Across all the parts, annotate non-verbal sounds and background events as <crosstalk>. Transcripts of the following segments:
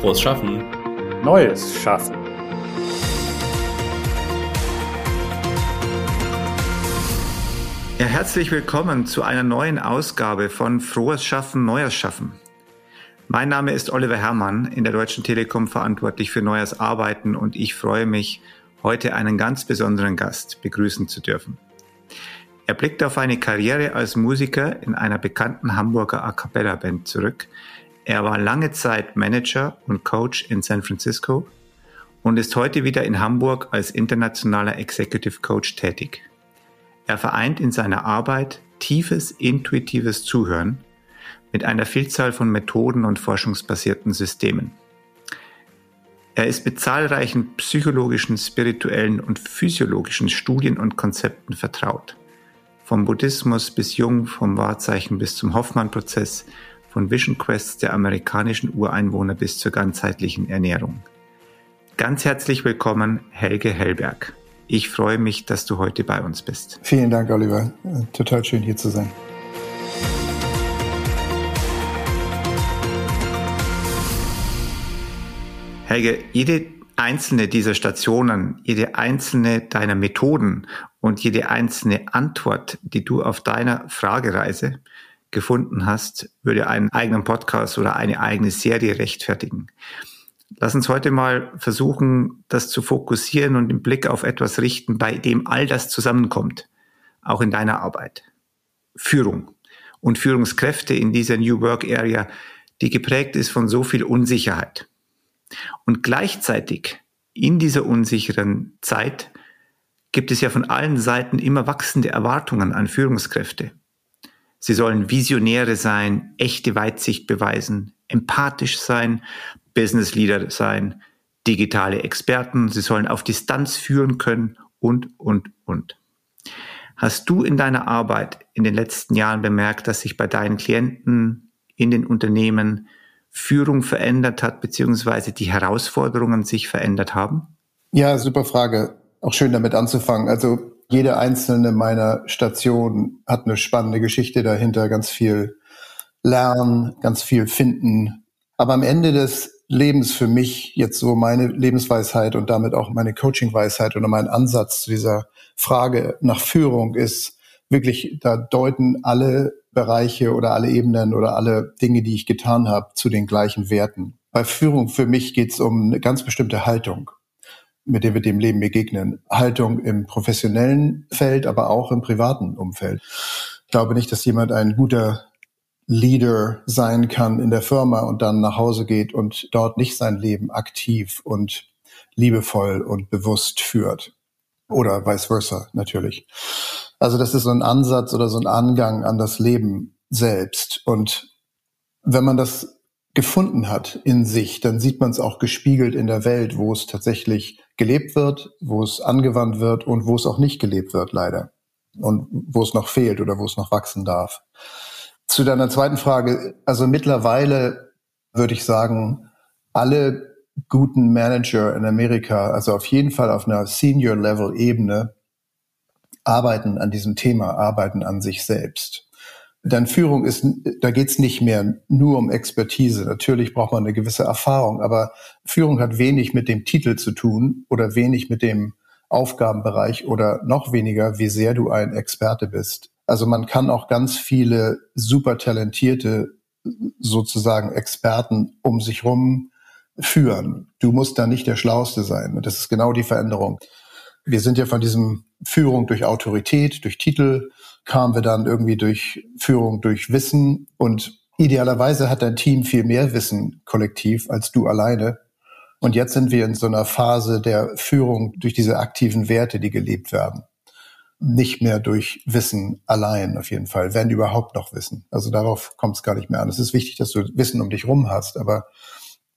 Frohes Schaffen. Neues Schaffen. Ja, herzlich willkommen zu einer neuen Ausgabe von Frohes Schaffen, Neues Schaffen. Mein Name ist Oliver Herrmann, in der Deutschen Telekom verantwortlich für neues Arbeiten und ich freue mich, heute einen ganz besonderen Gast begrüßen zu dürfen. Er blickt auf eine Karriere als Musiker in einer bekannten Hamburger A Cappella Band zurück, er war lange Zeit Manager und Coach in San Francisco und ist heute wieder in Hamburg als internationaler Executive Coach tätig. Er vereint in seiner Arbeit tiefes intuitives Zuhören mit einer Vielzahl von Methoden und forschungsbasierten Systemen. Er ist mit zahlreichen psychologischen, spirituellen und physiologischen Studien und Konzepten vertraut. Vom Buddhismus bis Jung, vom Wahrzeichen bis zum Hoffmann-Prozess, von Vision Quests der amerikanischen Ureinwohner bis zur ganzheitlichen Ernährung. Ganz herzlich willkommen, Helge Hellberg. Ich freue mich, dass du heute bei uns bist. Vielen Dank, Oliver. Total schön hier zu sein. Helge, jede einzelne dieser Stationen, jede einzelne deiner Methoden und jede einzelne Antwort, die du auf deiner Fragereise gefunden hast, würde einen eigenen Podcast oder eine eigene Serie rechtfertigen. Lass uns heute mal versuchen, das zu fokussieren und den Blick auf etwas richten, bei dem all das zusammenkommt, auch in deiner Arbeit. Führung und Führungskräfte in dieser New Work Area, die geprägt ist von so viel Unsicherheit. Und gleichzeitig in dieser unsicheren Zeit gibt es ja von allen Seiten immer wachsende Erwartungen an Führungskräfte. Sie sollen Visionäre sein, echte Weitsicht beweisen, empathisch sein, Business Leader sein, digitale Experten. Sie sollen auf Distanz führen können und, und, und. Hast du in deiner Arbeit in den letzten Jahren bemerkt, dass sich bei deinen Klienten in den Unternehmen Führung verändert hat, beziehungsweise die Herausforderungen sich verändert haben? Ja, super Frage. Auch schön damit anzufangen. Also jede einzelne meiner Stationen hat eine spannende Geschichte dahinter, ganz viel lernen, ganz viel finden. Aber am Ende des Lebens für mich jetzt so meine Lebensweisheit und damit auch meine Coachingweisheit oder mein Ansatz zu dieser Frage nach Führung ist wirklich, da deuten alle Bereiche oder alle Ebenen oder alle Dinge, die ich getan habe, zu den gleichen Werten. Bei Führung für mich geht es um eine ganz bestimmte Haltung mit der wir dem Leben begegnen. Haltung im professionellen Feld, aber auch im privaten Umfeld. Ich glaube nicht, dass jemand ein guter Leader sein kann in der Firma und dann nach Hause geht und dort nicht sein Leben aktiv und liebevoll und bewusst führt. Oder vice versa, natürlich. Also das ist so ein Ansatz oder so ein Angang an das Leben selbst. Und wenn man das gefunden hat in sich, dann sieht man es auch gespiegelt in der Welt, wo es tatsächlich gelebt wird, wo es angewandt wird und wo es auch nicht gelebt wird, leider. Und wo es noch fehlt oder wo es noch wachsen darf. Zu deiner zweiten Frage, also mittlerweile würde ich sagen, alle guten Manager in Amerika, also auf jeden Fall auf einer Senior-Level-Ebene, arbeiten an diesem Thema, arbeiten an sich selbst. Denn Führung ist, da geht es nicht mehr nur um Expertise. Natürlich braucht man eine gewisse Erfahrung, aber Führung hat wenig mit dem Titel zu tun oder wenig mit dem Aufgabenbereich oder noch weniger, wie sehr du ein Experte bist. Also man kann auch ganz viele super talentierte sozusagen Experten um sich rum führen. Du musst da nicht der Schlauste sein. Und das ist genau die Veränderung. Wir sind ja von diesem Führung durch Autorität, durch Titel, kamen wir dann irgendwie durch Führung, durch Wissen und idealerweise hat dein Team viel mehr Wissen kollektiv als du alleine. Und jetzt sind wir in so einer Phase der Führung durch diese aktiven Werte, die gelebt werden. Nicht mehr durch Wissen allein auf jeden Fall, wenn überhaupt noch Wissen. Also darauf kommt es gar nicht mehr an. Es ist wichtig, dass du Wissen um dich rum hast, aber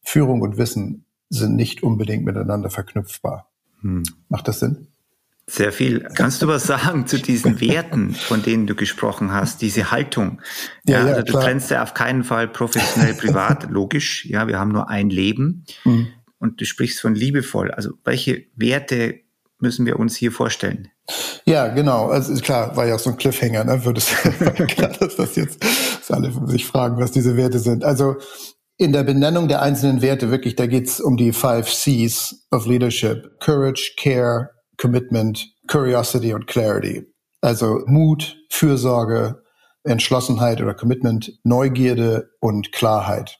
Führung und Wissen sind nicht unbedingt miteinander verknüpfbar. Hm. Macht das Sinn? Sehr viel. Kannst du was sagen zu diesen Werten, von denen du gesprochen hast, diese Haltung? Ja, ja, also du klar. trennst ja auf keinen Fall professionell, privat, <laughs> logisch. Ja, wir haben nur ein Leben. Mhm. Und du sprichst von liebevoll. Also welche Werte müssen wir uns hier vorstellen? Ja, genau. Also klar, war ja auch so ein Cliffhanger, ne? Würde es <laughs> klar, dass das jetzt dass alle sich fragen, was diese Werte sind. Also in der Benennung der einzelnen Werte wirklich, da geht's um die five Cs of Leadership. Courage, Care, Commitment, Curiosity und Clarity. Also Mut, Fürsorge, Entschlossenheit oder Commitment, Neugierde und Klarheit.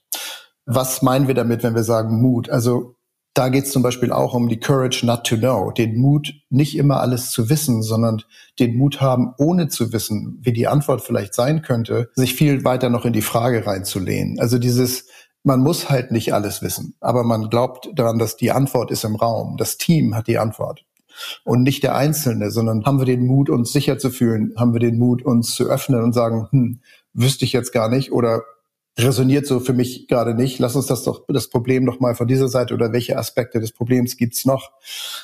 Was meinen wir damit, wenn wir sagen Mut? Also da geht es zum Beispiel auch um die Courage not to know, den Mut, nicht immer alles zu wissen, sondern den Mut haben, ohne zu wissen, wie die Antwort vielleicht sein könnte, sich viel weiter noch in die Frage reinzulehnen. Also dieses, man muss halt nicht alles wissen, aber man glaubt daran, dass die Antwort ist im Raum. Das Team hat die Antwort und nicht der Einzelne, sondern haben wir den Mut, uns sicher zu fühlen, haben wir den Mut, uns zu öffnen und sagen, hm, wüsste ich jetzt gar nicht oder resoniert so für mich gerade nicht. Lass uns das doch das Problem noch mal von dieser Seite oder welche Aspekte des Problems gibt's noch?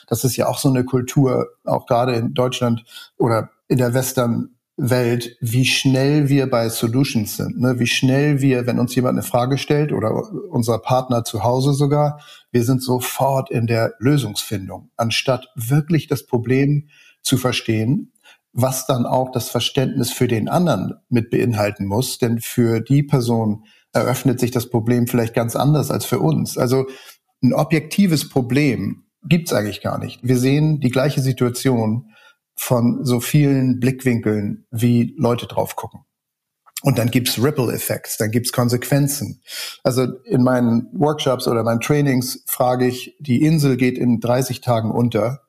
Das ist ja auch so eine Kultur, auch gerade in Deutschland oder in der Western Welt, wie schnell wir bei Solutions sind, ne? wie schnell wir, wenn uns jemand eine Frage stellt oder unser Partner zu Hause sogar, wir sind sofort in der Lösungsfindung, anstatt wirklich das Problem zu verstehen, was dann auch das Verständnis für den anderen mit beinhalten muss, denn für die Person eröffnet sich das Problem vielleicht ganz anders als für uns. Also ein objektives Problem gibt's eigentlich gar nicht. Wir sehen die gleiche Situation von so vielen Blickwinkeln, wie Leute drauf gucken. Und dann gibt's Ripple Effects, dann gibt's Konsequenzen. Also in meinen Workshops oder meinen Trainings frage ich, die Insel geht in 30 Tagen unter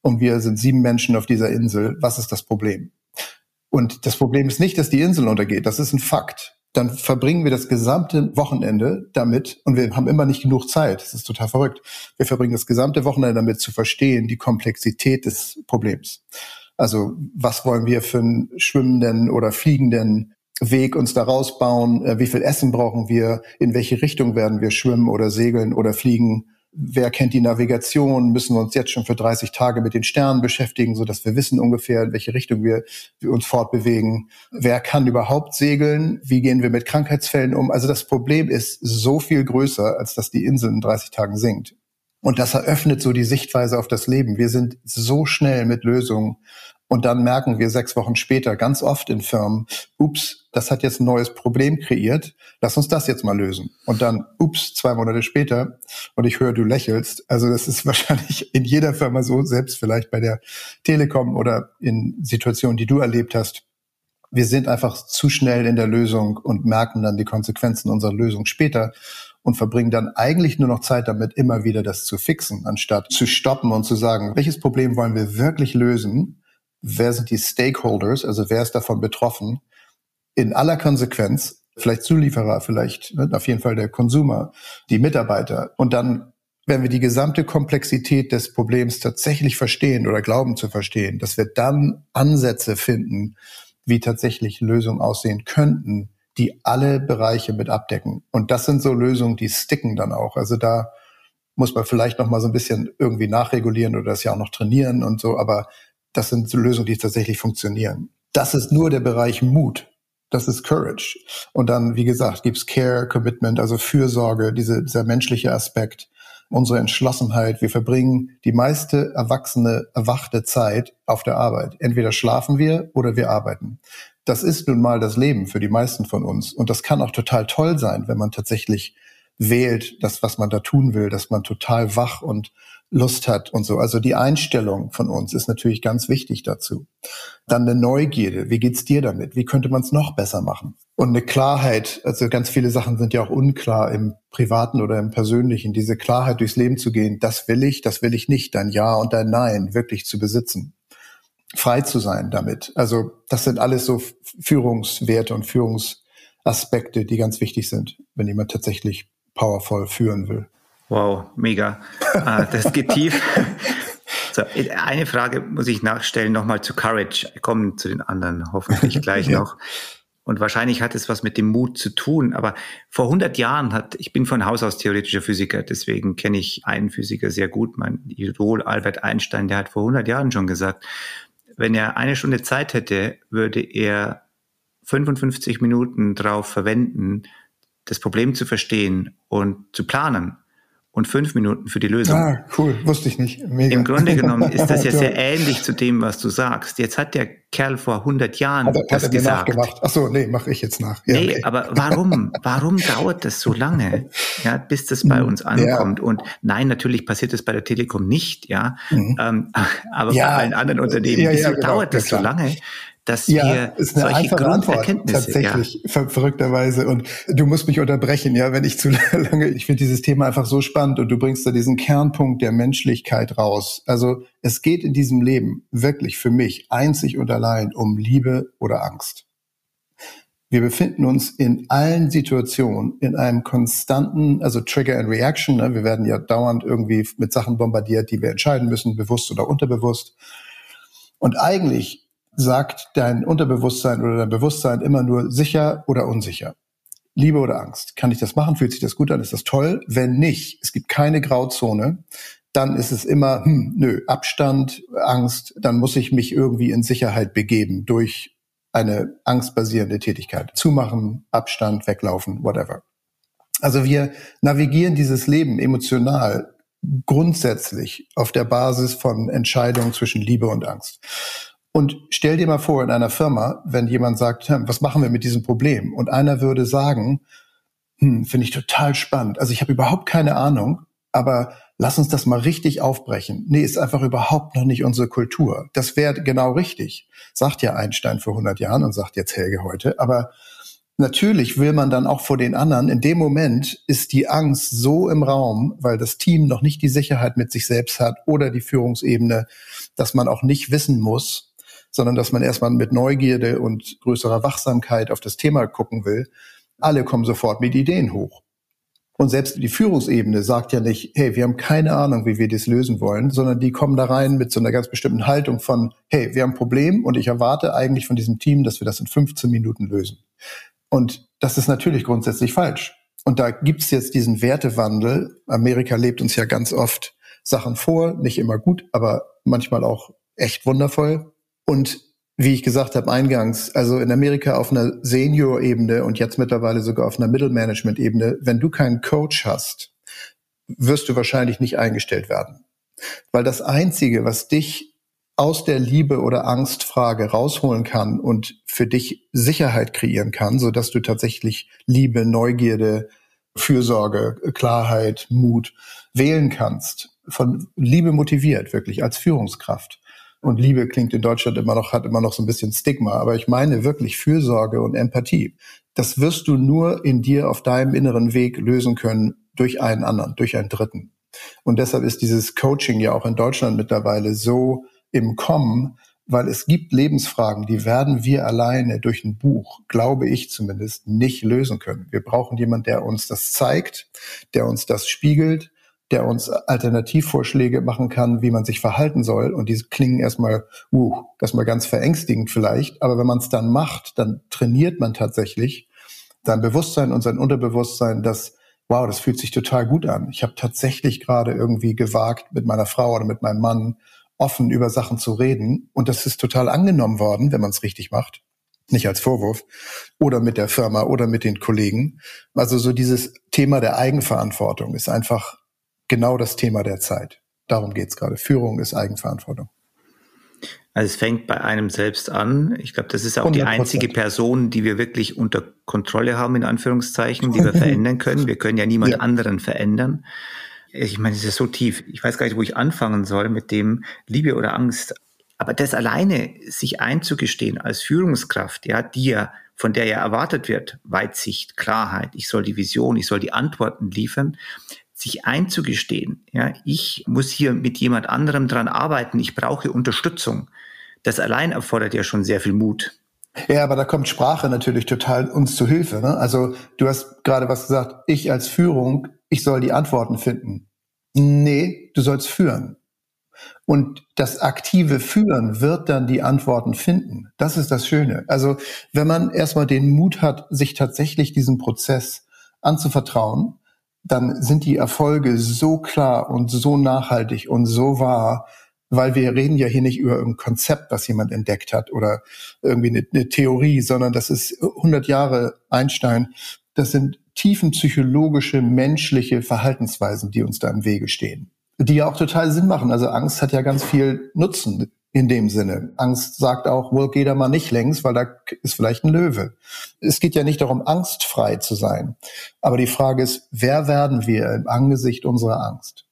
und wir sind sieben Menschen auf dieser Insel. Was ist das Problem? Und das Problem ist nicht, dass die Insel untergeht. Das ist ein Fakt dann verbringen wir das gesamte Wochenende damit, und wir haben immer nicht genug Zeit, das ist total verrückt, wir verbringen das gesamte Wochenende damit zu verstehen, die Komplexität des Problems. Also was wollen wir für einen schwimmenden oder fliegenden Weg uns da rausbauen, äh, wie viel Essen brauchen wir, in welche Richtung werden wir schwimmen oder segeln oder fliegen, wer kennt die Navigation, müssen wir uns jetzt schon für 30 Tage mit den Sternen beschäftigen, so dass wir wissen ungefähr, in welche Richtung wir, wir uns fortbewegen. Wer kann überhaupt segeln? Wie gehen wir mit Krankheitsfällen um? Also das Problem ist so viel größer, als dass die Insel in 30 Tagen sinkt. Und das eröffnet so die Sichtweise auf das Leben. Wir sind so schnell mit Lösungen und dann merken wir sechs Wochen später ganz oft in Firmen, ups, das hat jetzt ein neues Problem kreiert, lass uns das jetzt mal lösen. Und dann, ups, zwei Monate später, und ich höre, du lächelst. Also das ist <laughs> wahrscheinlich in jeder Firma so, selbst vielleicht bei der Telekom oder in Situationen, die du erlebt hast. Wir sind einfach zu schnell in der Lösung und merken dann die Konsequenzen unserer Lösung später und verbringen dann eigentlich nur noch Zeit damit, immer wieder das zu fixen, anstatt zu stoppen und zu sagen, welches Problem wollen wir wirklich lösen wer sind die Stakeholders, also wer ist davon betroffen, in aller Konsequenz, vielleicht Zulieferer, vielleicht ne, auf jeden Fall der Konsumer, die Mitarbeiter und dann wenn wir die gesamte Komplexität des Problems tatsächlich verstehen oder glauben zu verstehen, dass wir dann Ansätze finden, wie tatsächlich Lösungen aussehen könnten, die alle Bereiche mit abdecken. Und das sind so Lösungen, die sticken dann auch. Also da muss man vielleicht noch mal so ein bisschen irgendwie nachregulieren oder das ja auch noch trainieren und so. Aber das sind so Lösungen, die tatsächlich funktionieren. Das ist nur der Bereich Mut. Das ist Courage. Und dann, wie gesagt, gibt's Care, Commitment, also Fürsorge, diese, dieser menschliche Aspekt, unsere Entschlossenheit. Wir verbringen die meiste erwachsene, erwachte Zeit auf der Arbeit. Entweder schlafen wir oder wir arbeiten. Das ist nun mal das Leben für die meisten von uns. Und das kann auch total toll sein, wenn man tatsächlich wählt, das, was man da tun will, dass man total wach und Lust hat und so. Also die Einstellung von uns ist natürlich ganz wichtig dazu. Dann eine Neugierde. Wie geht's dir damit? Wie könnte man es noch besser machen? Und eine Klarheit. Also ganz viele Sachen sind ja auch unklar im Privaten oder im Persönlichen. Diese Klarheit durchs Leben zu gehen. Das will ich, das will ich nicht. Dein Ja und dein Nein wirklich zu besitzen. Frei zu sein damit. Also das sind alles so Führungswerte und Führungsaspekte, die ganz wichtig sind, wenn jemand tatsächlich powervoll führen will. Wow, mega. Ah, das geht tief. <laughs> So, eine Frage muss ich nachstellen, nochmal zu Courage. Wir kommen zu den anderen hoffentlich gleich <laughs> ja. noch. Und wahrscheinlich hat es was mit dem Mut zu tun. Aber vor 100 Jahren hat, ich bin von Haus aus theoretischer Physiker, deswegen kenne ich einen Physiker sehr gut, mein Idol Albert Einstein, der hat vor 100 Jahren schon gesagt, wenn er eine Stunde Zeit hätte, würde er 55 Minuten drauf verwenden, das Problem zu verstehen und zu planen und fünf Minuten für die Lösung. Ah, cool, wusste ich nicht. Mega. Im Grunde genommen <laughs> ist das ja sehr ähnlich zu dem, was du sagst. Jetzt hat der Kerl vor 100 Jahren hat er, das hat er gesagt. Nachgemacht. Ach so, nee, mache ich jetzt nach. Ja, nee, okay. aber warum? <laughs> Warum dauert das so lange, ja, bis das bei uns ankommt? Ja. Und nein, natürlich passiert das bei der Telekom nicht, ja, mhm. ähm, <laughs> aber ja. bei allen anderen Unternehmen. Wieso genau. dauert das so lange? Dass ja, wir ist eine solche Grunderkenntnisse tatsächlich ja. ver verrückterweise und du musst mich unterbrechen, ja, wenn ich zu <laughs> lange. Ich finde dieses Thema einfach so spannend und du bringst da diesen Kernpunkt der Menschlichkeit raus. Also es geht in diesem Leben wirklich für mich einzig und allein um Liebe oder Angst. Wir befinden uns in allen Situationen in einem konstanten, also Trigger and Reaction. Ne? Wir werden ja dauernd irgendwie mit Sachen bombardiert, die wir entscheiden müssen, bewusst oder unterbewusst. Und eigentlich sagt dein Unterbewusstsein oder dein Bewusstsein immer nur sicher oder unsicher. Liebe oder Angst. Kann ich das machen? Fühlt sich das gut an? Ist das toll? Wenn nicht, es gibt keine Grauzone, dann ist es immer, hm, nö, Abstand, Angst, dann muss ich mich irgendwie in Sicherheit begeben durch eine angstbasierende Tätigkeit. Zumachen, Abstand, weglaufen, whatever. Also wir navigieren dieses Leben emotional grundsätzlich auf der Basis von Entscheidungen zwischen Liebe und Angst. Und stell dir mal vor, in einer Firma, wenn jemand sagt, hm, was machen wir mit diesem Problem? Und einer würde sagen, hm, finde ich total spannend. Also ich habe überhaupt keine Ahnung, aber lass uns das mal richtig aufbrechen. Nee, ist einfach überhaupt noch nicht unsere Kultur. Das wäre genau richtig, sagt ja Einstein vor 100 Jahren und sagt jetzt Helge heute. Aber natürlich will man dann auch vor den anderen, in dem Moment ist die Angst so im Raum, weil das Team noch nicht die Sicherheit mit sich selbst hat oder die Führungsebene, dass man auch nicht wissen muss, sondern dass man erstmal mit Neugierde und größerer Wachsamkeit auf das Thema gucken will. Alle kommen sofort mit Ideen hoch. Und selbst die Führungsebene sagt ja nicht, hey, wir haben keine Ahnung, wie wir das lösen wollen, sondern die kommen da rein mit so einer ganz bestimmten Haltung von, hey, wir haben ein Problem und ich erwarte eigentlich von diesem Team, dass wir das in 15 Minuten lösen. Und das ist natürlich grundsätzlich falsch. Und da gibt's jetzt diesen Wertewandel. Amerika lebt uns ja ganz oft Sachen vor, nicht immer gut, aber manchmal auch echt wundervoll. Und wie ich gesagt habe eingangs, also in Amerika auf einer Senior-Ebene und jetzt mittlerweile sogar auf einer Middle-Management-Ebene, wenn du keinen Coach hast, wirst du wahrscheinlich nicht eingestellt werden. Weil das Einzige, was dich aus der Liebe oder Angstfrage rausholen kann und für dich Sicherheit kreieren kann, so dass du tatsächlich Liebe, Neugierde, Fürsorge, Klarheit, Mut wählen kannst, von Liebe motiviert, wirklich als Führungskraft und Liebe klingt in Deutschland immer noch, hat immer noch so ein bisschen Stigma. Aber ich meine wirklich Fürsorge und Empathie. Das wirst du nur in dir auf deinem inneren Weg lösen können durch einen anderen, durch einen Dritten. Und deshalb ist dieses Coaching ja auch in Deutschland mittlerweile so im Kommen, weil es gibt Lebensfragen, die werden wir alleine durch ein Buch, glaube ich zumindest, nicht lösen können. Wir brauchen jemanden, der uns das zeigt, der uns das spiegelt, der uns Alternativvorschläge machen kann, wie man sich verhalten soll. Und diese klingen erstmal, uh, erstmal ganz verängstigend vielleicht. Aber wenn man es dann macht, dann trainiert man tatsächlich sein Bewusstsein und sein Unterbewusstsein, dass, wow, das fühlt sich total gut an. Ich habe tatsächlich gerade irgendwie gewagt, mit meiner Frau oder mit meinem Mann offen über Sachen zu reden. Und das ist total angenommen worden, wenn man es richtig macht. Nicht als Vorwurf. Oder mit der Firma oder mit den Kollegen. Also so dieses Thema der Eigenverantwortung ist einfach genau das Thema der Zeit. Darum geht es gerade. Führung ist Eigenverantwortung. Also es fängt bei einem selbst an. Ich glaube, das ist auch 100%. die einzige Person, die wir wirklich unter Kontrolle haben, in Anführungszeichen, die wir verändern können. Wir können ja niemand ja. anderen verändern. Ich meine, es ist so tief. Ich weiß gar nicht, wo ich anfangen soll mit dem Liebe oder Angst. Aber das alleine, sich einzugestehen als Führungskraft, ja, die ja, von der ja erwartet wird, Weitsicht, Klarheit, ich soll die Vision, ich soll die Antworten liefern, sich einzugestehen, ja, ich muss hier mit jemand anderem dran arbeiten, ich brauche Unterstützung. Das allein erfordert ja schon sehr viel Mut. Ja, aber da kommt Sprache natürlich total uns zu Hilfe. Ne? Also du hast gerade was gesagt, ich als Führung, ich soll die Antworten finden. Nee, du sollst führen. Und das aktive Führen wird dann die Antworten finden. Das ist das Schöne. Also wenn man erstmal den Mut hat, sich tatsächlich diesem Prozess anzuvertrauen, dann sind die Erfolge so klar und so nachhaltig und so wahr, weil wir reden ja hier nicht über ein Konzept, was jemand entdeckt hat oder irgendwie eine, eine Theorie, sondern das ist 100 Jahre Einstein. Das sind tiefenpsychologische, menschliche Verhaltensweisen, die uns da im Wege stehen. Die ja auch total Sinn machen. Also Angst hat ja ganz viel Nutzen in dem Sinne. Angst sagt auch, wohl geh da mal nicht längs, weil da ist vielleicht ein Löwe. Es geht ja nicht darum, angstfrei zu sein. Aber die Frage ist, wer werden wir im Angesicht unserer Angst?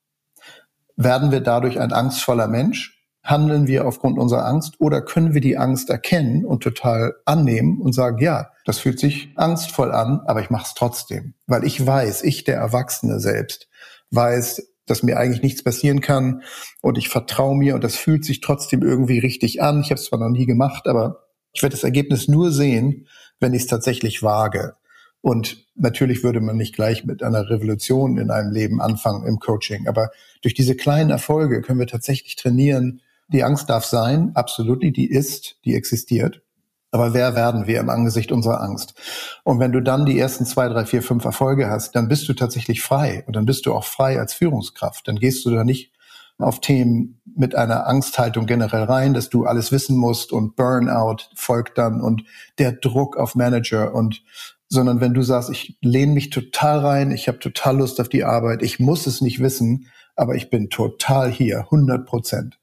Werden wir dadurch ein angstvoller Mensch? Handeln wir aufgrund unserer Angst oder können wir die Angst erkennen und total annehmen und sagen, ja, das fühlt sich angstvoll an, aber ich mache es trotzdem, weil ich weiß, ich der Erwachsene selbst weiß, dass mir eigentlich nichts passieren kann und ich vertraue mir und das fühlt sich trotzdem irgendwie richtig an. Ich habe es zwar noch nie gemacht, aber ich werde das Ergebnis nur sehen, wenn ich es tatsächlich wage. Und natürlich würde man nicht gleich mit einer Revolution in einem Leben anfangen im Coaching, aber durch diese kleinen Erfolge können wir tatsächlich trainieren. Die Angst darf sein, absolut, die ist, die existiert. Aber wer werden wir im Angesicht unserer Angst? Und wenn du dann die ersten zwei, drei, vier, fünf Erfolge hast, dann bist du tatsächlich frei. Und dann bist du auch frei als Führungskraft. Dann gehst du da nicht auf Themen mit einer Angsthaltung generell rein, dass du alles wissen musst und Burnout folgt dann und der Druck auf Manager und sondern wenn du sagst, ich lehne mich total rein, ich habe total Lust auf die Arbeit, ich muss es nicht wissen, aber ich bin total hier, 100 Prozent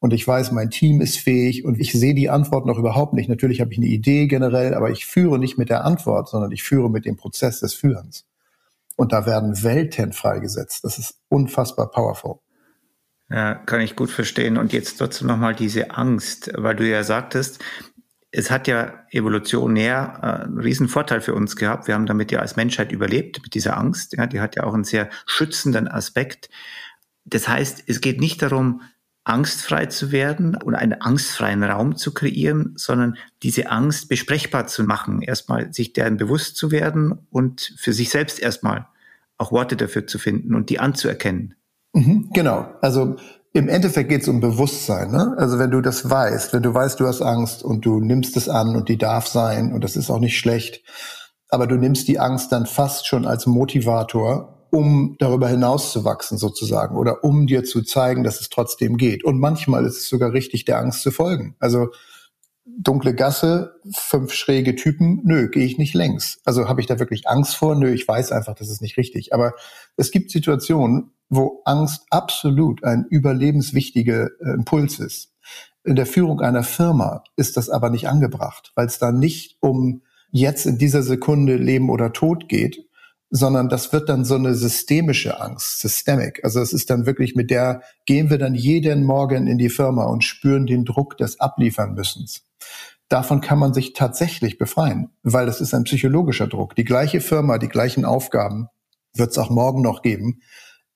und ich weiß, mein Team ist fähig und ich sehe die Antwort noch überhaupt nicht. Natürlich habe ich eine Idee generell, aber ich führe nicht mit der Antwort, sondern ich führe mit dem Prozess des Führens. Und da werden Welten freigesetzt. Das ist unfassbar powerful. Ja, kann ich gut verstehen. Und jetzt trotzdem nochmal diese Angst, weil du ja sagtest, es hat ja evolutionär äh, einen riesen Vorteil für uns gehabt. Wir haben damit ja als Menschheit überlebt mit dieser Angst. Ja, die hat ja auch einen sehr schützenden Aspekt. Das heißt, es geht nicht darum, angstfrei zu werden und einen angstfreien Raum zu kreieren, sondern diese Angst besprechbar zu machen, erstmal sich deren bewusst zu werden und für sich selbst erstmal auch Worte dafür zu finden und die anzuerkennen. Mhm, genau. Also im Endeffekt geht es um Bewusstsein. Ne? Also wenn du das weißt, wenn du weißt, du hast Angst und du nimmst es an und die darf sein und das ist auch nicht schlecht, aber du nimmst die Angst dann fast schon als Motivator um darüber hinaus zu wachsen sozusagen oder um dir zu zeigen, dass es trotzdem geht. Und manchmal ist es sogar richtig, der Angst zu folgen. Also dunkle Gasse, fünf schräge Typen, nö, gehe ich nicht längs. Also habe ich da wirklich Angst vor? Nö, ich weiß einfach, das ist nicht richtig. Aber es gibt Situationen, wo Angst absolut ein überlebenswichtiger äh, Impuls ist. In der Führung einer Firma ist das aber nicht angebracht, weil es da nicht um jetzt in dieser Sekunde Leben oder Tod geht, sondern das wird dann so eine systemische Angst, systemic. Also es ist dann wirklich mit der, gehen wir dann jeden Morgen in die Firma und spüren den Druck des Abliefern müssens. Davon kann man sich tatsächlich befreien, weil das ist ein psychologischer Druck. Die gleiche Firma, die gleichen Aufgaben wird es auch morgen noch geben,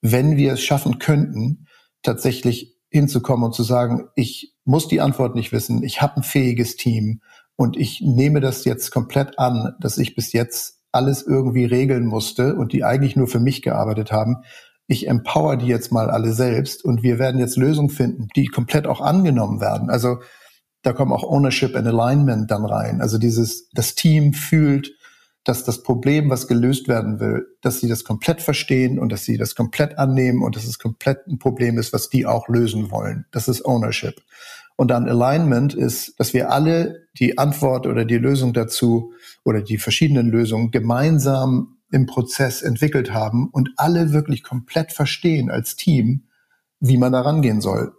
wenn wir es schaffen könnten, tatsächlich hinzukommen und zu sagen, ich muss die Antwort nicht wissen, ich habe ein fähiges Team und ich nehme das jetzt komplett an, dass ich bis jetzt alles irgendwie regeln musste und die eigentlich nur für mich gearbeitet haben. Ich empower die jetzt mal alle selbst und wir werden jetzt Lösungen finden, die komplett auch angenommen werden. Also da kommen auch Ownership and Alignment dann rein. Also dieses, das Team fühlt, dass das Problem, was gelöst werden will, dass sie das komplett verstehen und dass sie das komplett annehmen und dass es komplett ein Problem ist, was die auch lösen wollen. Das ist Ownership. Und dann Alignment ist, dass wir alle die Antwort oder die Lösung dazu oder die verschiedenen Lösungen gemeinsam im Prozess entwickelt haben und alle wirklich komplett verstehen als Team, wie man da rangehen soll.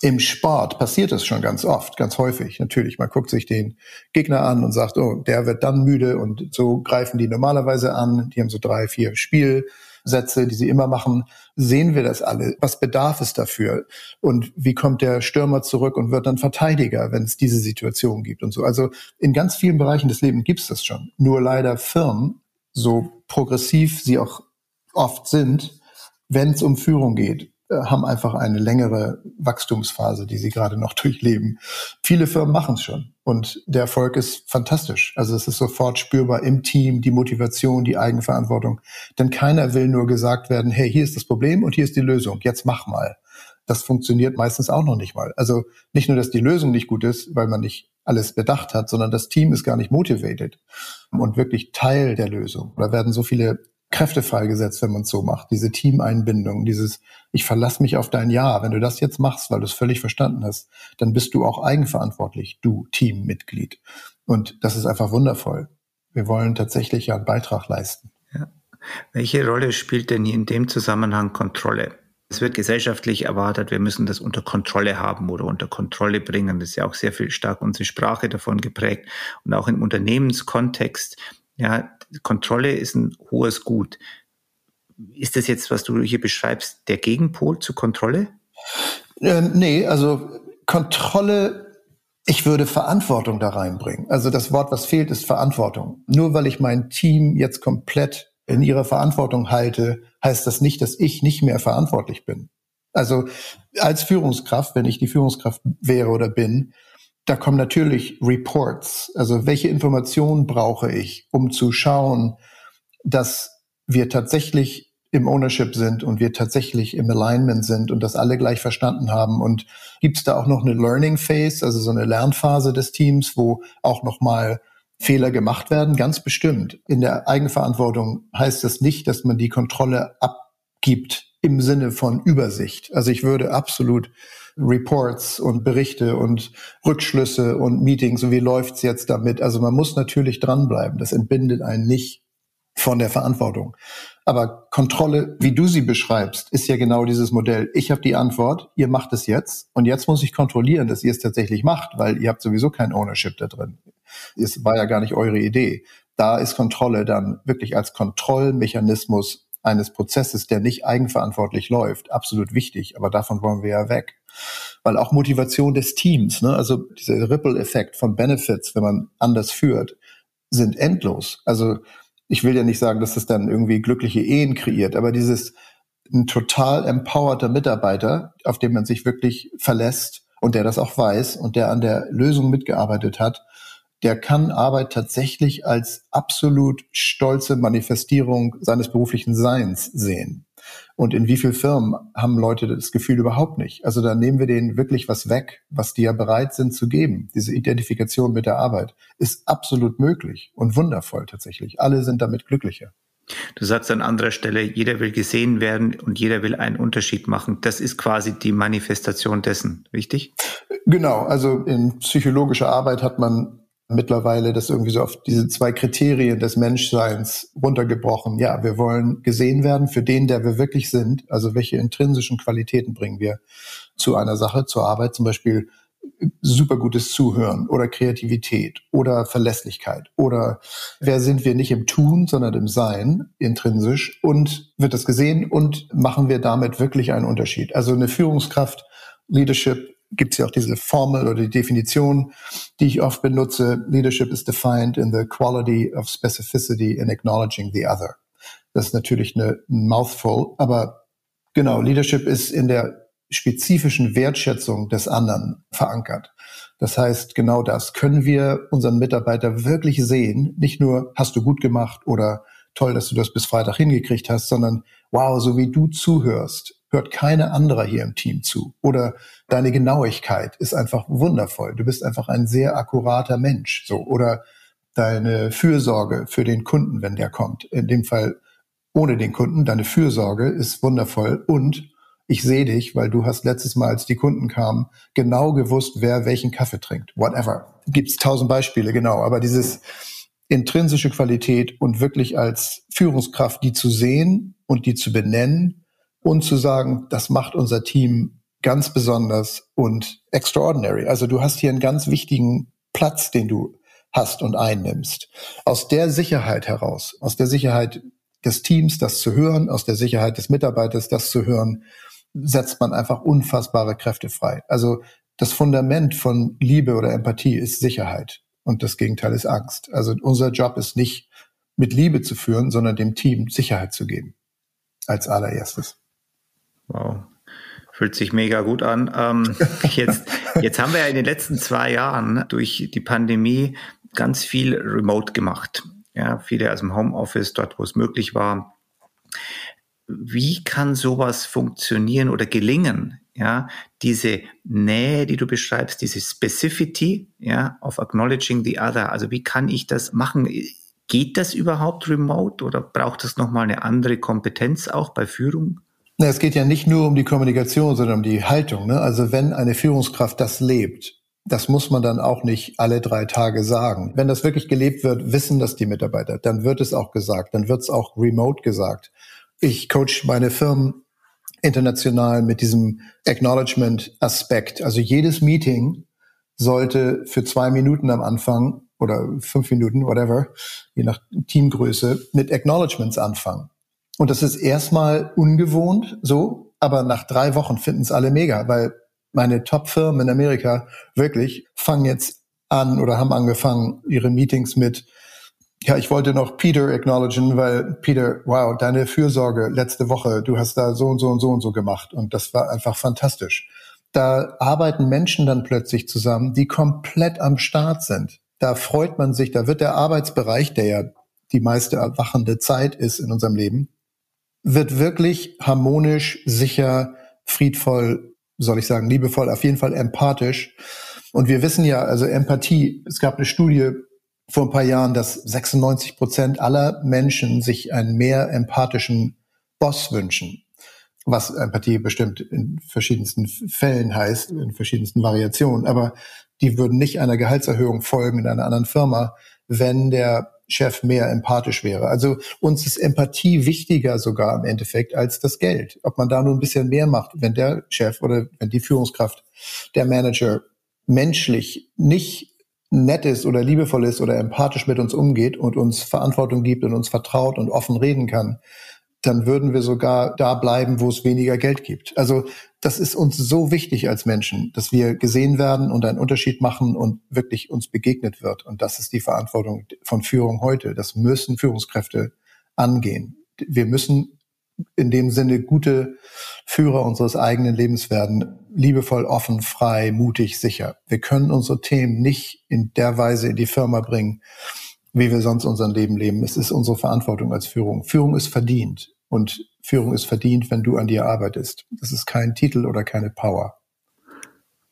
Im Sport passiert das schon ganz oft, ganz häufig. Natürlich, man guckt sich den Gegner an und sagt, oh, der wird dann müde und so greifen die normalerweise an. Die haben so drei, vier Spiel Sätze, die sie immer machen, sehen wir das alle. Was bedarf es dafür? Und wie kommt der Stürmer zurück und wird dann Verteidiger, wenn es diese Situation gibt und so. Also in ganz vielen Bereichen des Lebens gibt es das schon. Nur leider Firmen, so progressiv sie auch oft sind, wenn es um Führung geht, haben einfach eine längere Wachstumsphase, die sie gerade noch <laughs> durchleben. Viele Firmen machen es schon und der Erfolg ist fantastisch. Also es ist sofort spürbar im Team, die Motivation, die Eigenverantwortung. Denn keiner will nur gesagt werden, hey, hier ist das Problem und hier ist die Lösung, jetzt mach mal. Das funktioniert meistens auch noch nicht mal. Also nicht nur, dass die Lösung nicht gut ist, weil man nicht alles bedacht hat, sondern das Team ist gar nicht motivated und wirklich Teil der Lösung. Da werden so viele Kräfte freigesetzt, wenn man es so macht. Diese Teameinbindung, dieses Ich verlasse mich auf dein Ja. Wenn du das jetzt machst, weil du es völlig verstanden hast, dann bist du auch eigenverantwortlich, du Teammitglied. Und das ist einfach wundervoll. Wir wollen tatsächlich ja einen Beitrag leisten. Ja. Welche Rolle spielt denn in dem Zusammenhang Kontrolle? Es wird gesellschaftlich erwartet, wir müssen das unter Kontrolle haben oder unter Kontrolle bringen. Das ist ja auch sehr viel stark unsere Sprache davon geprägt. Und auch im Unternehmenskontext, ja, Kontrolle ist ein hohes Gut. Ist das jetzt, was du hier beschreibst, der Gegenpol zu Kontrolle? Äh, nee, also Kontrolle, ich würde Verantwortung da reinbringen. Also das Wort, was fehlt, ist Verantwortung. Nur weil ich mein Team jetzt komplett in ihrer Verantwortung halte, heißt das nicht, dass ich nicht mehr verantwortlich bin. Also als Führungskraft, wenn ich die Führungskraft wäre oder bin, da kommen natürlich Reports. Also welche Informationen brauche ich, um zu schauen, dass wir tatsächlich im Ownership sind und wir tatsächlich im Alignment sind und das alle gleich verstanden haben. Und gibt es da auch noch eine Learning Phase, also so eine Lernphase des Teams, wo auch noch mal Fehler gemacht werden, ganz bestimmt. In der Eigenverantwortung heißt das nicht, dass man die Kontrolle abgibt im Sinne von Übersicht. Also ich würde absolut Reports und Berichte und Rückschlüsse und Meetings und wie läuft's jetzt damit. Also man muss natürlich dranbleiben. Das entbindet einen nicht von der Verantwortung. Aber Kontrolle, wie du sie beschreibst, ist ja genau dieses Modell. Ich habe die Antwort, ihr macht es jetzt und jetzt muss ich kontrollieren, dass ihr es tatsächlich macht, weil ihr habt sowieso kein Ownership da drin. Es war ja gar nicht eure Idee. Da ist Kontrolle dann wirklich als Kontrollmechanismus eines Prozesses, der nicht eigenverantwortlich läuft, absolut wichtig. Aber davon wollen wir ja weg. Weil auch Motivation des Teams, ne, also dieser Ripple-Effekt von Benefits, wenn man anders führt, sind endlos. Also ich will ja nicht sagen, dass das dann irgendwie glückliche Ehen kreiert, aber dieses ein total empowerter Mitarbeiter, auf den man sich wirklich verlässt und der das auch weiß und der an der Lösung mitgearbeitet hat, der kann Arbeit tatsächlich als absolut stolze Manifestierung seines beruflichen Seins sehen. Und in wie vielen Firmen haben Leute das Gefühl überhaupt nicht? Also da nehmen wir denen wirklich was weg, was die ja bereit sind zu geben. Diese Identifikation mit der Arbeit ist absolut möglich und wundervoll tatsächlich. Alle sind damit glücklicher. Du sagst an anderer Stelle, jeder will gesehen werden und jeder will einen Unterschied machen. Das ist quasi die Manifestation dessen, richtig? Genau. Also in psychologischer Arbeit hat man mittlerweile das irgendwie so auf diese zwei Kriterien des Menschseins runtergebrochen. Ja, wir wollen gesehen werden für den, der wir wirklich sind. Also welche intrinsischen Qualitäten bringen wir zu einer Sache, zur Arbeit, zum Beispiel super gutes Zuhören oder Kreativität oder Verlässlichkeit oder wer sind wir nicht im Tun, sondern im Sein intrinsisch und wird das gesehen und machen wir damit wirklich einen Unterschied. Also eine Führungskraft, Leadership gibt es ja auch diese Formel oder die Definition, die ich oft benutze. Leadership is defined in the quality of specificity in acknowledging the other. Das ist natürlich eine Mouthful, aber genau, Leadership ist in der spezifischen Wertschätzung des anderen verankert. Das heißt, genau das können wir unseren Mitarbeiter wirklich sehen. Nicht nur hast du gut gemacht oder toll, dass du das bis Freitag hingekriegt hast, sondern wow, so wie du zuhörst, hört keine andere hier im Team zu. Oder deine Genauigkeit ist einfach wundervoll. Du bist einfach ein sehr akkurater Mensch. So. Oder deine Fürsorge für den Kunden, wenn der kommt. In dem Fall ohne den Kunden. Deine Fürsorge ist wundervoll. Und ich sehe dich, weil du hast letztes Mal, als die Kunden kamen, genau gewusst, wer welchen Kaffee trinkt. Whatever. Gibt's tausend Beispiele, genau. Aber dieses intrinsische Qualität und wirklich als Führungskraft die zu sehen und die zu benennen und zu sagen, das macht unser Team ganz besonders und extraordinary. Also du hast hier einen ganz wichtigen Platz, den du hast und einnimmst. Aus der Sicherheit heraus, aus der Sicherheit des Teams, das zu hören, aus der Sicherheit des Mitarbeiters, das zu hören, setzt man einfach unfassbare Kräfte frei. Also das Fundament von Liebe oder Empathie ist Sicherheit und das Gegenteil ist Angst. Also unser Job ist nicht mit Liebe zu führen, sondern dem Team Sicherheit zu geben als allererstes. Wow. Fühlt sich mega gut an. Ähm, <laughs> jetzt, jetzt haben wir ja in den letzten zwei Jahren durch die Pandemie ganz viel remote gemacht. Ja, viele aus dem Homeoffice, dort wo es möglich war. Wie kann sowas funktionieren oder gelingen? Ja, diese Nähe, die du beschreibst, diese Specificity, ja, of acknowledging the other. Also wie kann ich das machen? Geht das überhaupt remote oder braucht es nochmal eine andere Kompetenz auch bei Führung? Na, es geht ja nicht nur um die Kommunikation, sondern um die Haltung. Ne? Also wenn eine Führungskraft das lebt, das muss man dann auch nicht alle drei Tage sagen. Wenn das wirklich gelebt wird, wissen das die Mitarbeiter. Dann wird es auch gesagt. Dann wird es auch remote gesagt. Ich coach meine Firmen international mit diesem Acknowledgement-Aspekt. Also jedes Meeting sollte für zwei Minuten am Anfang oder fünf Minuten, whatever, je nach Teamgröße, mit Acknowledgements anfangen. Und das ist erstmal ungewohnt so, aber nach drei Wochen finden es alle mega, weil meine Top-Firmen in Amerika wirklich fangen jetzt an oder haben angefangen, ihre Meetings mit, ja, ich wollte noch Peter acknowledgen, weil Peter, wow, deine Fürsorge letzte Woche, du hast da so und so und so und so gemacht und das war einfach fantastisch. Da arbeiten Menschen dann plötzlich zusammen, die komplett am Start sind. Da freut man sich, da wird der Arbeitsbereich, der ja die meiste erwachende Zeit ist in unserem Leben, wird wirklich harmonisch, sicher, friedvoll, soll ich sagen, liebevoll, auf jeden Fall empathisch. Und wir wissen ja, also Empathie, es gab eine Studie vor ein paar Jahren, dass 96 Prozent aller Menschen sich einen mehr empathischen Boss wünschen was Empathie bestimmt in verschiedensten Fällen heißt, in verschiedensten Variationen. Aber die würden nicht einer Gehaltserhöhung folgen in einer anderen Firma, wenn der Chef mehr empathisch wäre. Also uns ist Empathie wichtiger sogar im Endeffekt als das Geld. Ob man da nur ein bisschen mehr macht, wenn der Chef oder wenn die Führungskraft, der Manager menschlich nicht nett ist oder liebevoll ist oder empathisch mit uns umgeht und uns Verantwortung gibt und uns vertraut und offen reden kann, dann würden wir sogar da bleiben, wo es weniger Geld gibt. Also das ist uns so wichtig als Menschen, dass wir gesehen werden und einen Unterschied machen und wirklich uns begegnet wird. Und das ist die Verantwortung von Führung heute. Das müssen Führungskräfte angehen. Wir müssen in dem Sinne gute Führer unseres eigenen Lebens werden, liebevoll, offen, frei, mutig, sicher. Wir können unsere Themen nicht in der Weise in die Firma bringen, wie wir sonst unser Leben leben. Es ist unsere Verantwortung als Führung. Führung ist verdient und Führung ist verdient, wenn du an dir arbeitest. Das ist kein Titel oder keine Power.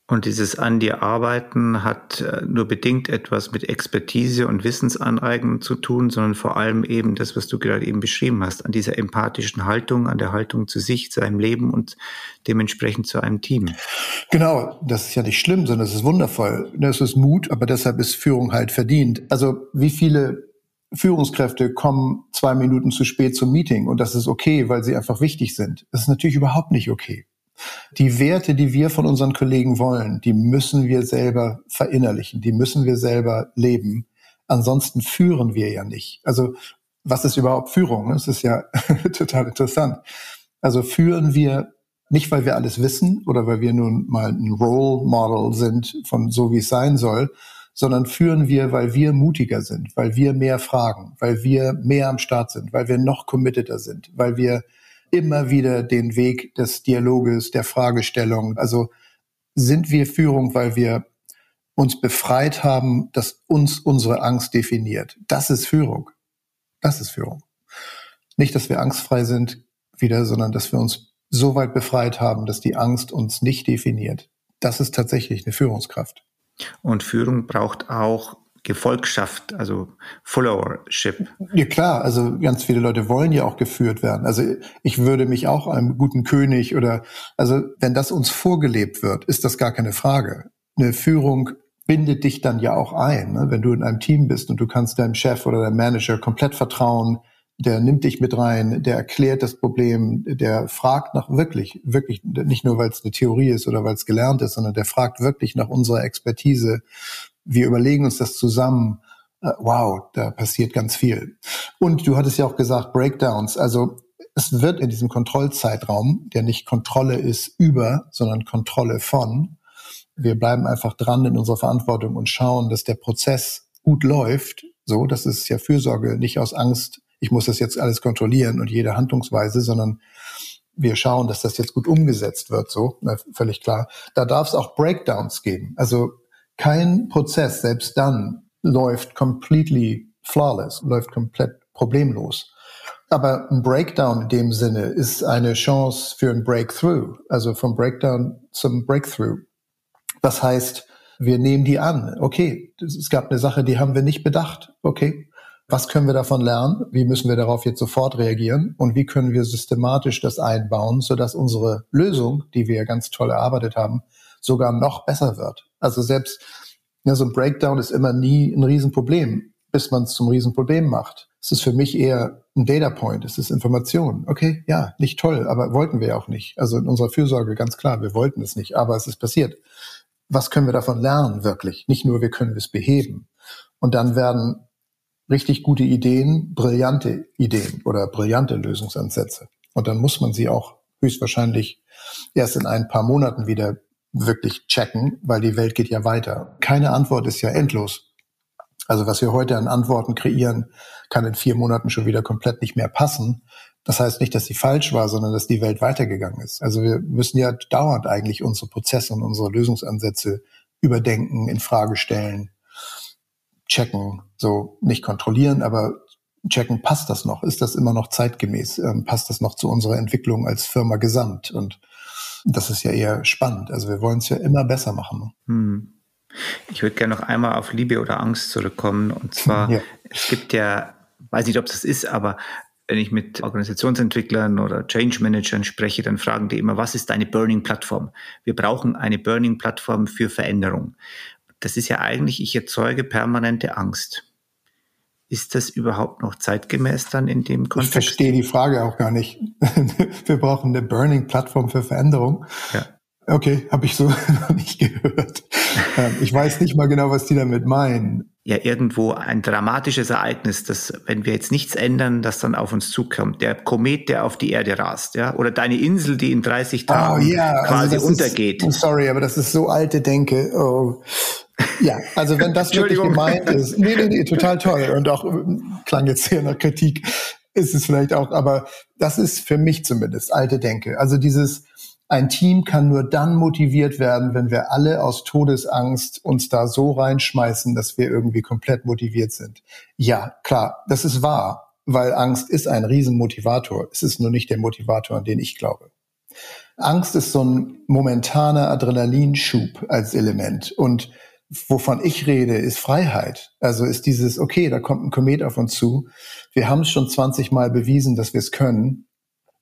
Und dieses an dir arbeiten hat äh, nur bedingt etwas mit Expertise und Wissensaneignung zu tun, sondern vor allem eben das, was du gerade eben beschrieben hast, an dieser empathischen Haltung, an der Haltung zu sich, zu einem Leben und dementsprechend zu einem Team. Genau, das ist ja nicht schlimm, sondern es ist wundervoll. Das ist Mut, aber deshalb ist Führung halt verdient. Also wie viele Führungskräfte kommen zwei Minuten zu spät zum Meeting und das ist okay, weil sie einfach wichtig sind. Das ist natürlich überhaupt nicht okay. Die Werte, die wir von unseren Kollegen wollen, die müssen wir selber verinnerlichen, die müssen wir selber leben. Ansonsten führen wir ja nicht. Also was ist überhaupt Führung? Das ist ja <laughs> total interessant. Also führen wir nicht, weil wir alles wissen oder weil wir nun mal ein Role Model sind von so, wie es sein soll, sondern führen wir, weil wir mutiger sind, weil wir mehr fragen, weil wir mehr am Start sind, weil wir noch committeter sind, weil wir immer wieder den Weg des Dialoges, der Fragestellung. Also sind wir Führung, weil wir uns befreit haben, dass uns unsere Angst definiert. Das ist Führung. Das ist Führung. Nicht, dass wir angstfrei sind wieder, sondern dass wir uns so weit befreit haben, dass die Angst uns nicht definiert. Das ist tatsächlich eine Führungskraft. Und Führung braucht auch Gefolgschaft, also Followership. Ja klar, also ganz viele Leute wollen ja auch geführt werden. Also ich würde mich auch einem guten König oder, also wenn das uns vorgelebt wird, ist das gar keine Frage. Eine Führung bindet dich dann ja auch ein. Ne? Wenn du in einem Team bist und du kannst deinem Chef oder deinem Manager komplett vertrauen, der nimmt dich mit rein, der erklärt das Problem, der fragt nach wirklich, wirklich, nicht nur weil es eine Theorie ist oder weil es gelernt ist, sondern der fragt wirklich nach unserer Expertise wir überlegen uns das zusammen. Äh, wow, da passiert ganz viel. Und du hattest ja auch gesagt, Breakdowns. Also es wird in diesem Kontrollzeitraum, der nicht Kontrolle ist über, sondern Kontrolle von, wir bleiben einfach dran in unserer Verantwortung und schauen, dass der Prozess gut läuft. So, das ist ja Fürsorge, nicht aus Angst, ich muss das jetzt alles kontrollieren und jede Handlungsweise, sondern wir schauen, dass das jetzt gut umgesetzt wird, so, na, völlig klar. Da darf es auch Breakdowns geben. Also kein Prozess, selbst dann, läuft completely flawless, läuft komplett problemlos. Aber ein Breakdown in dem Sinne ist eine Chance für ein Breakthrough, also vom Breakdown zum Breakthrough. Das heißt, wir nehmen die an. Okay, es gab eine Sache, die haben wir nicht bedacht. Okay, was können wir davon lernen? Wie müssen wir darauf jetzt sofort reagieren? Und wie können wir systematisch das einbauen, sodass unsere Lösung, die wir ganz toll erarbeitet haben, sogar noch besser wird? Also selbst ja, so ein Breakdown ist immer nie ein Riesenproblem, bis man es zum Riesenproblem macht. Es ist für mich eher ein Data Point, es ist Information. Okay, ja, nicht toll, aber wollten wir auch nicht. Also in unserer Fürsorge ganz klar, wir wollten es nicht, aber es ist passiert. Was können wir davon lernen wirklich? Nicht nur, wir können es beheben. Und dann werden richtig gute Ideen, brillante Ideen oder brillante Lösungsansätze. Und dann muss man sie auch höchstwahrscheinlich erst in ein paar Monaten wieder wirklich checken, weil die Welt geht ja weiter. Keine Antwort ist ja endlos. Also was wir heute an Antworten kreieren, kann in vier Monaten schon wieder komplett nicht mehr passen. Das heißt nicht, dass sie falsch war, sondern dass die Welt weitergegangen ist. Also wir müssen ja dauernd eigentlich unsere Prozesse und unsere Lösungsansätze überdenken, in Frage stellen, checken, so nicht kontrollieren, aber checken, passt das noch? Ist das immer noch zeitgemäß? Ähm, passt das noch zu unserer Entwicklung als Firma gesamt? Und das ist ja eher spannend. Also wir wollen es ja immer besser machen. Hm. Ich würde gerne noch einmal auf Liebe oder Angst zurückkommen. Und zwar, ja. es gibt ja, weiß nicht, ob es das ist, aber wenn ich mit Organisationsentwicklern oder Change Managern spreche, dann fragen die immer, was ist deine Burning Plattform? Wir brauchen eine Burning Plattform für Veränderung. Das ist ja eigentlich, ich erzeuge permanente Angst. Ist das überhaupt noch zeitgemäß dann in dem Kontext? Ich verstehe die Frage auch gar nicht. <laughs> Wir brauchen eine Burning-Plattform für Veränderung. Ja. Okay, habe ich so <laughs> noch nicht gehört. Ähm, ich weiß nicht mal genau, was die damit meinen. Ja, irgendwo ein dramatisches Ereignis, dass, wenn wir jetzt nichts ändern, das dann auf uns zukommt. Der Komet, der auf die Erde rast, ja, oder deine Insel, die in 30 Tagen oh. Also quasi also untergeht. Ist, sorry, aber das ist so alte Denke. Oh. Ja, also wenn das wirklich gemeint ist, nee, nee, nee, total toll und auch klang jetzt sehr nach Kritik, ist es vielleicht auch, aber das ist für mich zumindest alte Denke. Also dieses, ein Team kann nur dann motiviert werden, wenn wir alle aus Todesangst uns da so reinschmeißen, dass wir irgendwie komplett motiviert sind. Ja, klar, das ist wahr, weil Angst ist ein Riesenmotivator. Es ist nur nicht der Motivator, an den ich glaube. Angst ist so ein momentaner Adrenalinschub als Element und wovon ich rede, ist Freiheit. Also ist dieses, okay, da kommt ein Komet auf uns zu. Wir haben es schon 20 Mal bewiesen, dass wir es können.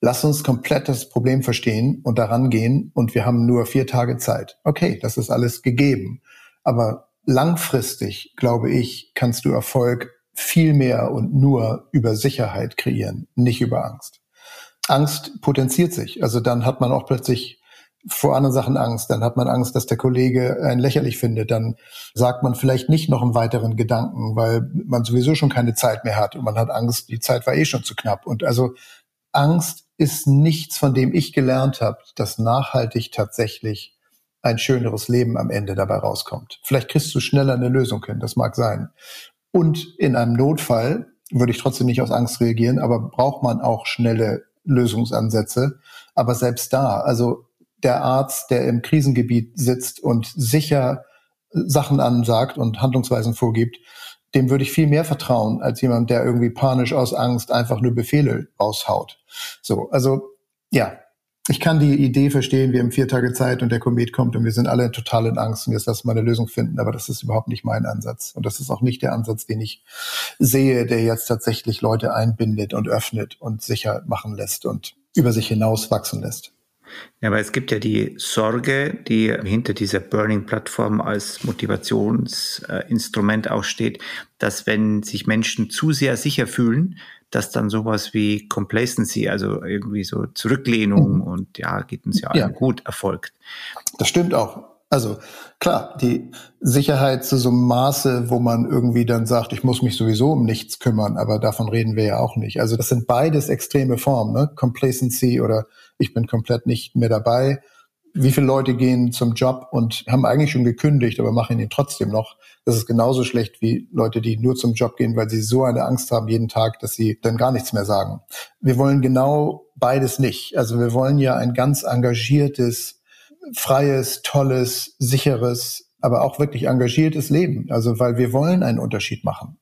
Lass uns komplett das Problem verstehen und daran gehen und wir haben nur vier Tage Zeit. Okay, das ist alles gegeben. Aber langfristig, glaube ich, kannst du Erfolg viel mehr und nur über Sicherheit kreieren, nicht über Angst. Angst potenziert sich. Also dann hat man auch plötzlich vor anderen Sachen Angst, dann hat man Angst, dass der Kollege einen lächerlich findet, dann sagt man vielleicht nicht noch einen weiteren Gedanken, weil man sowieso schon keine Zeit mehr hat und man hat Angst, die Zeit war eh schon zu knapp. Und also Angst ist nichts, von dem ich gelernt habe, dass nachhaltig tatsächlich ein schöneres Leben am Ende dabei rauskommt. Vielleicht kriegst du schneller eine Lösung hin, das mag sein. Und in einem Notfall würde ich trotzdem nicht aus Angst reagieren, aber braucht man auch schnelle Lösungsansätze. Aber selbst da, also der Arzt, der im Krisengebiet sitzt und sicher Sachen ansagt und Handlungsweisen vorgibt, dem würde ich viel mehr vertrauen als jemand, der irgendwie panisch aus Angst einfach nur Befehle raushaut. So, also ja, ich kann die Idee verstehen, wir haben vier Tage Zeit und der Komet kommt und wir sind alle total in Angst und jetzt lassen wir eine Lösung finden, aber das ist überhaupt nicht mein Ansatz. Und das ist auch nicht der Ansatz, den ich sehe, der jetzt tatsächlich Leute einbindet und öffnet und sicher machen lässt und über sich hinaus wachsen lässt. Ja, aber es gibt ja die Sorge, die hinter dieser Burning-Plattform als Motivationsinstrument auch steht, dass wenn sich Menschen zu sehr sicher fühlen, dass dann sowas wie Complacency, also irgendwie so Zurücklehnung mhm. und ja, geht uns ja, ja. gut, erfolgt. Das stimmt auch. Also klar, die Sicherheit zu so einem Maße, wo man irgendwie dann sagt, ich muss mich sowieso um nichts kümmern, aber davon reden wir ja auch nicht. Also das sind beides extreme Formen, ne? Complacency oder ich bin komplett nicht mehr dabei. Wie viele Leute gehen zum Job und haben eigentlich schon gekündigt, aber machen ihn trotzdem noch? Das ist genauso schlecht wie Leute, die nur zum Job gehen, weil sie so eine Angst haben jeden Tag, dass sie dann gar nichts mehr sagen. Wir wollen genau beides nicht. Also wir wollen ja ein ganz engagiertes, freies, tolles, sicheres, aber auch wirklich engagiertes Leben. Also weil wir wollen einen Unterschied machen.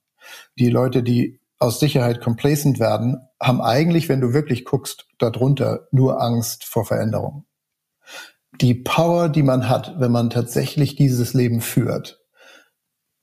Die Leute, die aus Sicherheit complacent werden, haben eigentlich, wenn du wirklich guckst, darunter nur Angst vor Veränderung. Die Power, die man hat, wenn man tatsächlich dieses Leben führt,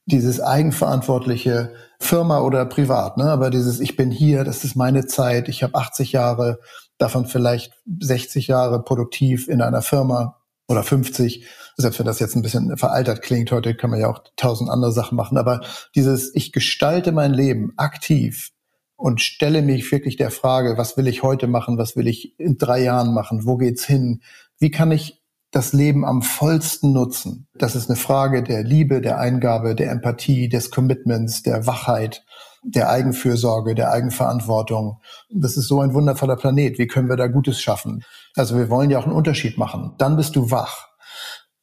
dieses eigenverantwortliche Firma oder privat, ne? aber dieses Ich bin hier, das ist meine Zeit, ich habe 80 Jahre, davon vielleicht 60 Jahre produktiv in einer Firma oder 50, selbst wenn das jetzt ein bisschen veraltert klingt, heute kann man ja auch tausend andere Sachen machen, aber dieses, ich gestalte mein Leben aktiv und stelle mich wirklich der Frage, was will ich heute machen, was will ich in drei Jahren machen, wo geht's hin, wie kann ich das Leben am vollsten nutzen? Das ist eine Frage der Liebe, der Eingabe, der Empathie, des Commitments, der Wachheit, der Eigenfürsorge, der Eigenverantwortung. Das ist so ein wundervoller Planet. Wie können wir da Gutes schaffen? Also wir wollen ja auch einen Unterschied machen. Dann bist du wach.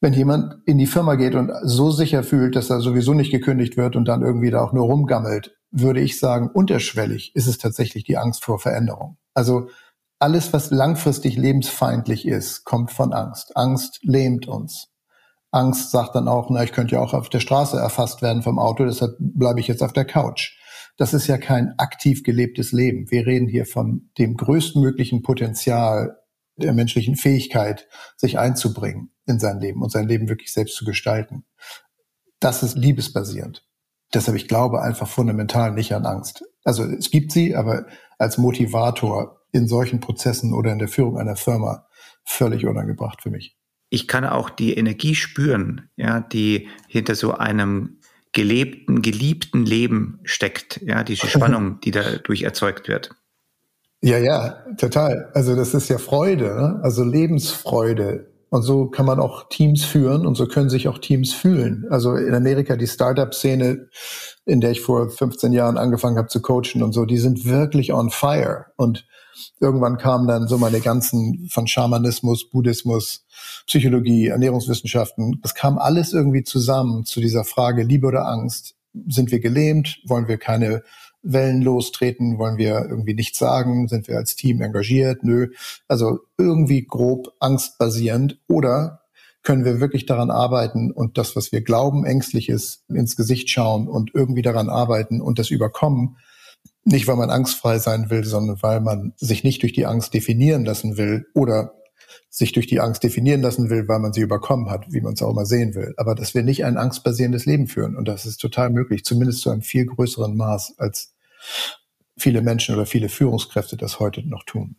Wenn jemand in die Firma geht und so sicher fühlt, dass er sowieso nicht gekündigt wird und dann irgendwie da auch nur rumgammelt, würde ich sagen, unterschwellig ist es tatsächlich die Angst vor Veränderung. Also alles, was langfristig lebensfeindlich ist, kommt von Angst. Angst lähmt uns. Angst sagt dann auch, na, ich könnte ja auch auf der Straße erfasst werden vom Auto, deshalb bleibe ich jetzt auf der Couch. Das ist ja kein aktiv gelebtes Leben. Wir reden hier von dem größtmöglichen Potenzial der menschlichen Fähigkeit, sich einzubringen in sein Leben und sein Leben wirklich selbst zu gestalten. Das ist liebesbasierend. Deshalb, ich glaube einfach fundamental nicht an Angst. Also es gibt sie, aber als Motivator in solchen Prozessen oder in der Führung einer Firma völlig unangebracht für mich. Ich kann auch die Energie spüren, ja, die hinter so einem gelebten, geliebten Leben steckt, ja, diese <laughs> Spannung, die dadurch erzeugt wird. Ja, ja, total. Also das ist ja Freude, ne? also Lebensfreude. Und so kann man auch Teams führen und so können sich auch Teams fühlen. Also in Amerika die Startup-Szene, in der ich vor 15 Jahren angefangen habe zu coachen und so, die sind wirklich on fire. Und irgendwann kamen dann so meine ganzen von Schamanismus, Buddhismus, Psychologie, Ernährungswissenschaften. Das kam alles irgendwie zusammen zu dieser Frage Liebe oder Angst. Sind wir gelähmt? Wollen wir keine Wellen lostreten? Wollen wir irgendwie nichts sagen? Sind wir als Team engagiert? Nö. Also irgendwie grob angstbasierend oder können wir wirklich daran arbeiten und das, was wir glauben, ängstlich ist, ins Gesicht schauen und irgendwie daran arbeiten und das überkommen. Nicht, weil man angstfrei sein will, sondern weil man sich nicht durch die Angst definieren lassen will oder sich durch die Angst definieren lassen will, weil man sie überkommen hat, wie man es auch immer sehen will. Aber dass wir nicht ein angstbasierendes Leben führen. Und das ist total möglich, zumindest zu einem viel größeren Maß, als viele Menschen oder viele Führungskräfte das heute noch tun.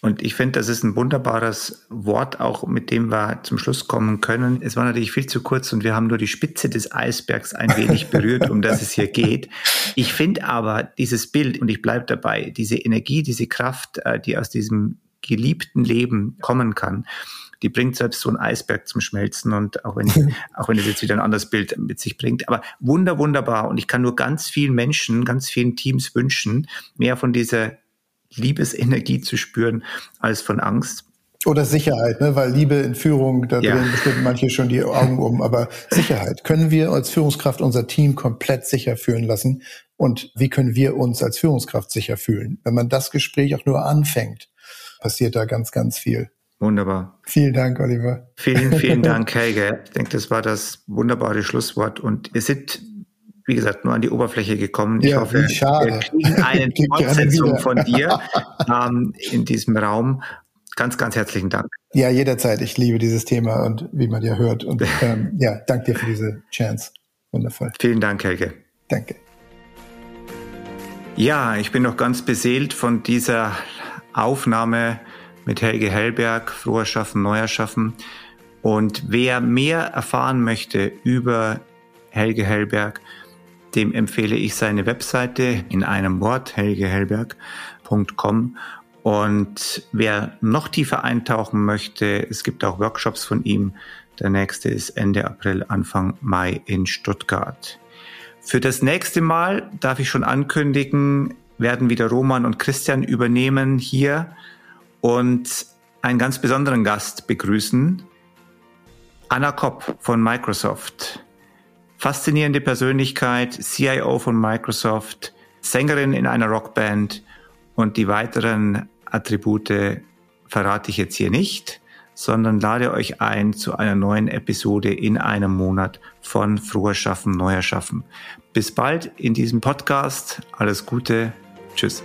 Und ich finde, das ist ein wunderbares Wort, auch mit dem wir zum Schluss kommen können. Es war natürlich viel zu kurz und wir haben nur die Spitze des Eisbergs ein wenig <laughs> berührt, um das es hier geht. Ich finde aber dieses Bild, und ich bleibe dabei, diese Energie, diese Kraft, äh, die aus diesem geliebten Leben kommen kann, die bringt selbst so ein Eisberg zum Schmelzen und auch wenn, <laughs> auch wenn es jetzt wieder ein anderes Bild mit sich bringt. Aber wunder, wunderbar. Und ich kann nur ganz vielen Menschen, ganz vielen Teams wünschen, mehr von dieser Liebesenergie zu spüren als von Angst. Oder Sicherheit, ne? weil Liebe in Führung, da ja. drehen bestimmt manche schon die Augen um. Aber Sicherheit, können wir als Führungskraft unser Team komplett sicher fühlen lassen? Und wie können wir uns als Führungskraft sicher fühlen? Wenn man das Gespräch auch nur anfängt, passiert da ganz, ganz viel. Wunderbar. Vielen Dank, Oliver. Vielen, vielen <laughs> Dank, Helge. Ich denke, das war das wunderbare Schlusswort. Und wir sind, wie gesagt, nur an die Oberfläche gekommen. Ich ja, hoffe, schade. wir kriegen eine <laughs> Fortsetzung von dir <laughs> ähm, in diesem Raum. Ganz, ganz herzlichen Dank. Ja, jederzeit. Ich liebe dieses Thema und wie man ja hört. Und <laughs> ähm, ja, danke dir für diese Chance. Wundervoll. Vielen Dank, Helge. Danke. Ja, ich bin noch ganz beseelt von dieser Aufnahme mit Helge Hellberg, Froher Schaffen, Neuer Schaffen. Und wer mehr erfahren möchte über Helge Hellberg, dem empfehle ich seine Webseite in einem Wort, helgehellberg.com. Und wer noch tiefer eintauchen möchte, es gibt auch Workshops von ihm. Der nächste ist Ende April, Anfang Mai in Stuttgart. Für das nächste Mal darf ich schon ankündigen, werden wieder Roman und Christian übernehmen hier und einen ganz besonderen Gast begrüßen. Anna Kopp von Microsoft. Faszinierende Persönlichkeit, CIO von Microsoft, Sängerin in einer Rockband und die weiteren Attribute verrate ich jetzt hier nicht, sondern lade euch ein zu einer neuen Episode in einem Monat von Froher Schaffen, Neuer Schaffen. Bis bald in diesem Podcast. Alles Gute. Tschüss.